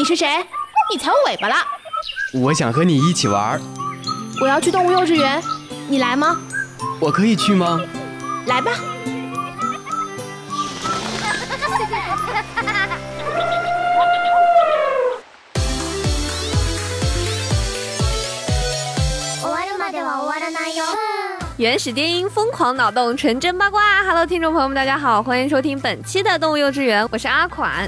你是谁？你踩我尾巴了！我想和你一起玩。我要去动物幼稚园，你来吗？我可以去吗？来吧。原始电音，疯狂脑洞，纯真八卦。Hello，听众朋友们，大家好，欢迎收听本期的动物幼稚园，我是阿款。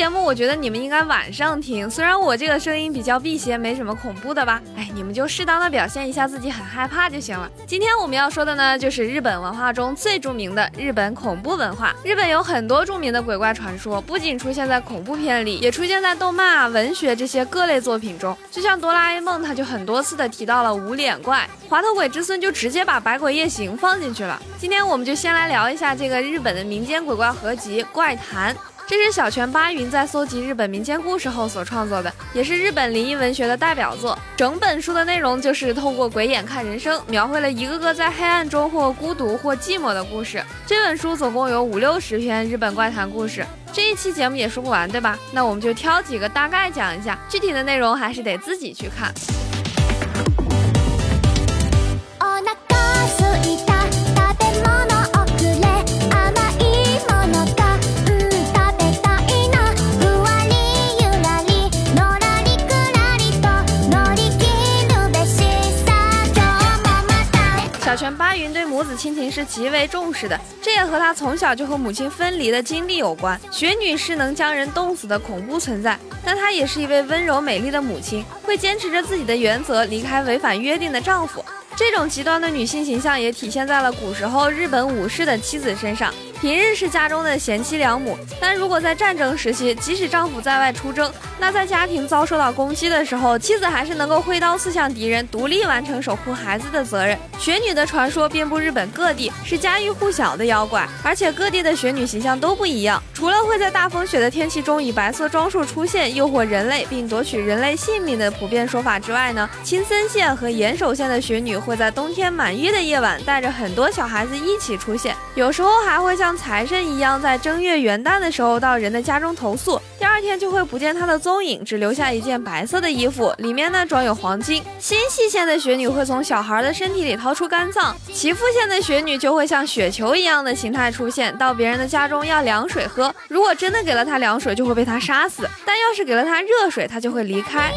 节目我觉得你们应该晚上听，虽然我这个声音比较辟邪，没什么恐怖的吧。哎，你们就适当的表现一下自己很害怕就行了。今天我们要说的呢，就是日本文化中最著名的日本恐怖文化。日本有很多著名的鬼怪传说，不仅出现在恐怖片里，也出现在动漫啊、文学这些各类作品中。就像哆啦 A 梦，他就很多次的提到了无脸怪，滑头鬼之孙就直接把百鬼夜行放进去了。今天我们就先来聊一下这个日本的民间鬼怪合集《怪谈》。这是小泉八云在搜集日本民间故事后所创作的，也是日本灵异文学的代表作。整本书的内容就是透过鬼眼看人生，描绘了一个个在黑暗中或孤独或寂寞的故事。这本书总共有五六十篇日本怪谈故事，这一期节目也说不完，对吧？那我们就挑几个大概讲一下，具体的内容还是得自己去看。全八云对母子亲情是极为重视的，这也和他从小就和母亲分离的经历有关。雪女是能将人冻死的恐怖存在，但她也是一位温柔美丽的母亲，会坚持着自己的原则，离开违反约定的丈夫。这种极端的女性形象也体现在了古时候日本武士的妻子身上。平日是家中的贤妻良母，但如果在战争时期，即使丈夫在外出征，那在家庭遭受到攻击的时候，妻子还是能够挥刀刺向敌人，独立完成守护孩子的责任。雪女的传说遍布日本各地，是家喻户晓的妖怪，而且各地的雪女形象都不一样。除了会在大风雪的天气中以白色装束出现，诱惑人类并夺取人类性命的普遍说法之外呢，青森县和岩手县的雪女会在冬天满月的夜晚，带着很多小孩子一起出现，有时候还会像。像财神一样，在正月元旦的时候到人的家中投宿，第二天就会不见他的踪影，只留下一件白色的衣服，里面呢装有黄金。新细县的雪女会从小孩的身体里掏出肝脏，岐阜县的雪女就会像雪球一样的形态出现，到别人的家中要凉水喝，如果真的给了他凉水，就会被他杀死；但要是给了他热水，他就会离开。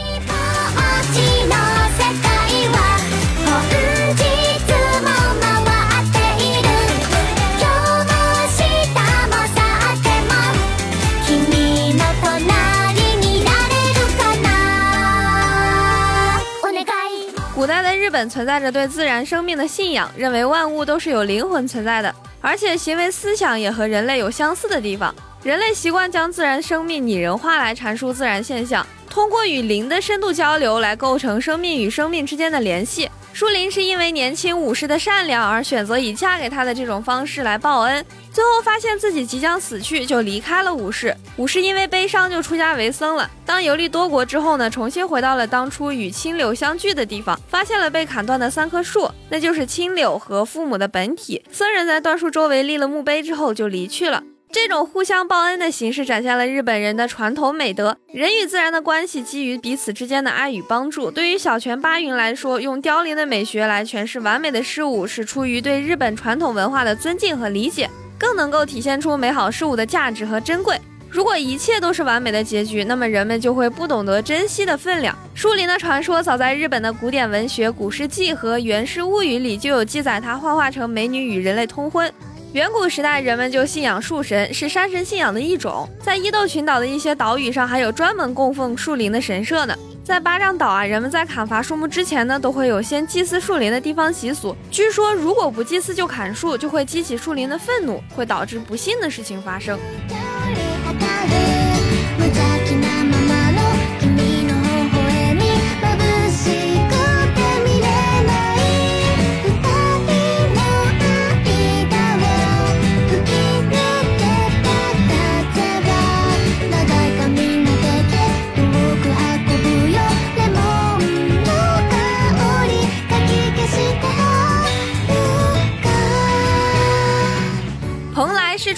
存在着对自然生命的信仰，认为万物都是有灵魂存在的，而且行为思想也和人类有相似的地方。人类习惯将自然生命拟人化来阐述自然现象，通过与灵的深度交流来构成生命与生命之间的联系。树林是因为年轻武士的善良而选择以嫁给他的这种方式来报恩，最后发现自己即将死去，就离开了武士。武士因为悲伤就出家为僧了。当游历多国之后呢，重新回到了当初与青柳相聚的地方，发现了被砍断的三棵树，那就是青柳和父母的本体。僧人在断树周围立了墓碑之后就离去了。这种互相报恩的形式展现了日本人的传统美德。人与自然的关系基于彼此之间的爱与帮助。对于小泉八云来说，用凋零的美学来诠释完美的事物，是出于对日本传统文化的尊敬和理解，更能够体现出美好事物的价值和珍贵。如果一切都是完美的结局，那么人们就会不懂得珍惜的分量。树林的传说早在日本的古典文学《古世纪》和《源氏物语》里就有记载，它幻化成美女与人类通婚。远古时代，人们就信仰树神，是山神信仰的一种。在伊豆群岛的一些岛屿上，还有专门供奉树林的神社呢。在巴掌岛啊，人们在砍伐树木之前呢，都会有先祭祀树林的地方习俗。据说，如果不祭祀就砍树，就会激起树林的愤怒，会导致不幸的事情发生。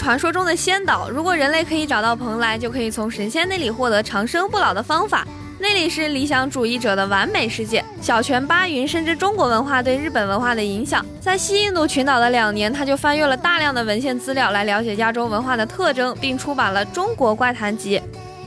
传说中的仙岛，如果人类可以找到蓬莱，就可以从神仙那里获得长生不老的方法。那里是理想主义者的完美世界。小泉八云深知中国文化对日本文化的影响，在西印度群岛的两年，他就翻阅了大量的文献资料来了解亚洲文化的特征，并出版了《中国怪谈集》。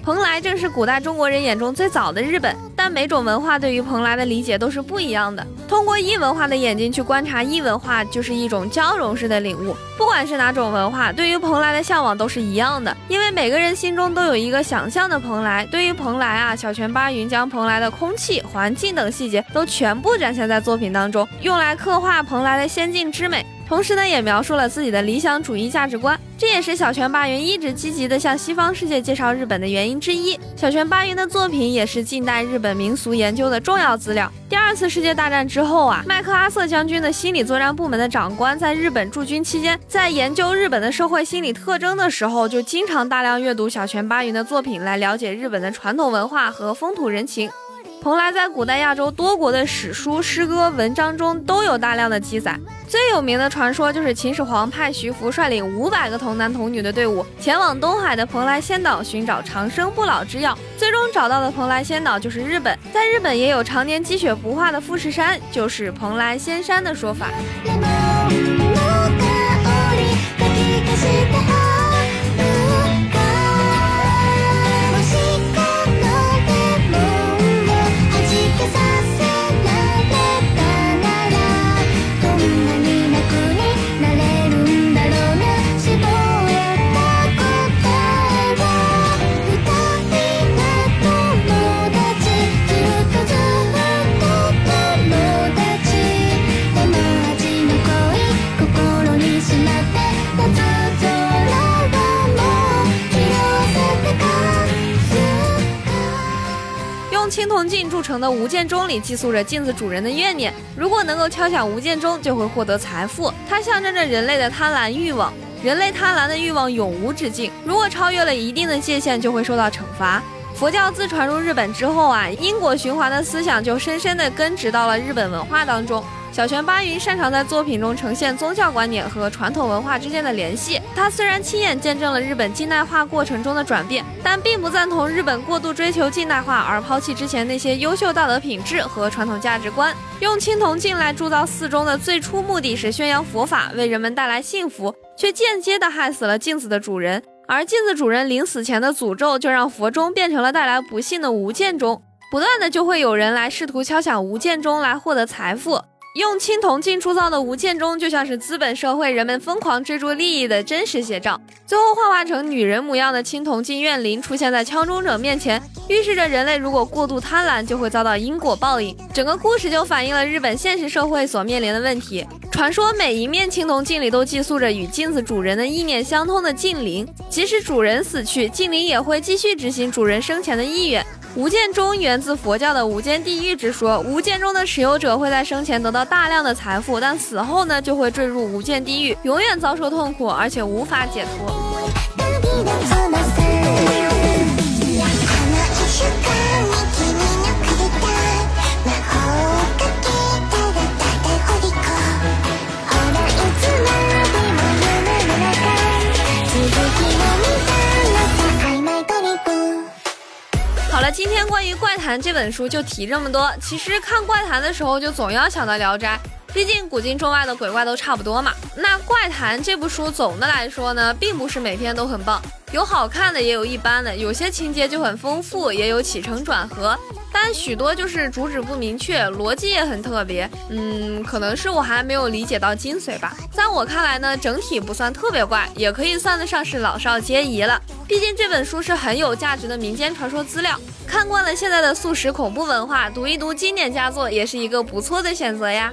蓬莱正是古代中国人眼中最早的日本，但每种文化对于蓬莱的理解都是不一样的。通过异文化的眼睛去观察异文化，就是一种交融式的领悟。不管是哪种文化，对于蓬莱的向往都是一样的，因为每个人心中都有一个想象的蓬莱。对于蓬莱啊，小泉八云将蓬莱的空气、环境等细节都全部展现在作品当中，用来刻画蓬莱的仙境之美。同时呢，也描述了自己的理想主义价值观，这也是小泉八云一直积极的向西方世界介绍日本的原因之一。小泉八云的作品也是近代日本民俗研究的重要资料。第二次世界大战之后啊，麦克阿瑟将军的心理作战部门的长官在日本驻军期间，在研究日本的社会心理特征的时候，就经常大量阅读小泉八云的作品，来了解日本的传统文化和风土人情。蓬莱在古代亚洲多国的史书、诗歌、文章中都有大量的记载。最有名的传说就是秦始皇派徐福率领五百个童男童女的队伍前往东海的蓬莱仙岛寻找长生不老之药，最终找到的蓬莱仙岛就是日本。在日本也有常年积雪不化的富士山，就是蓬莱仙山的说法。铸成的无间钟里寄宿着镜子主人的怨念，如果能够敲响无间钟，就会获得财富。它象征着人类的贪婪欲望，人类贪婪的欲望永无止境，如果超越了一定的界限，就会受到惩罚。佛教自传入日本之后啊，因果循环的思想就深深地根植到了日本文化当中。小泉八云擅长在作品中呈现宗教观念和传统文化之间的联系。他虽然亲眼见证了日本近代化过程中的转变，但并不赞同日本过度追求近代化而抛弃之前那些优秀道德品质和传统价值观。用青铜镜来铸造寺中的最初目的是宣扬佛法，为人们带来幸福，却间接的害死了镜子的主人。而镜子主人临死前的诅咒，就让佛钟变成了带来不幸的无间钟。不断的就会有人来试图敲响无间钟来获得财富。用青铜镜铸造的无间钟，就像是资本社会人们疯狂追逐利益的真实写照。最后幻化成女人模样的青铜镜怨灵出现在敲钟者面前，预示着人类如果过度贪婪，就会遭到因果报应。整个故事就反映了日本现实社会所面临的问题。传说每一面青铜镜里都寄宿着与镜子主人的意念相通的镜灵，即使主人死去，镜灵也会继续执行主人生前的意愿。无间中源自佛教的无间地狱之说，无间中的持有者会在生前得到大量的财富，但死后呢就会坠入无间地狱，永远遭受痛苦，而且无法解脱。今天关于《怪谈》这本书就提这么多。其实看《怪谈》的时候，就总要想到《聊斋》，毕竟古今中外的鬼怪都差不多嘛。那《怪谈》这部书总的来说呢，并不是每篇都很棒，有好看的，也有一般的，有些情节就很丰富，也有起承转合，但许多就是主旨不明确，逻辑也很特别。嗯，可能是我还没有理解到精髓吧。在我看来呢，整体不算特别怪，也可以算得上是老少皆宜了。毕竟这本书是很有价值的民间传说资料。看惯了现在的素食恐怖文化，读一读经典佳作也是一个不错的选择呀。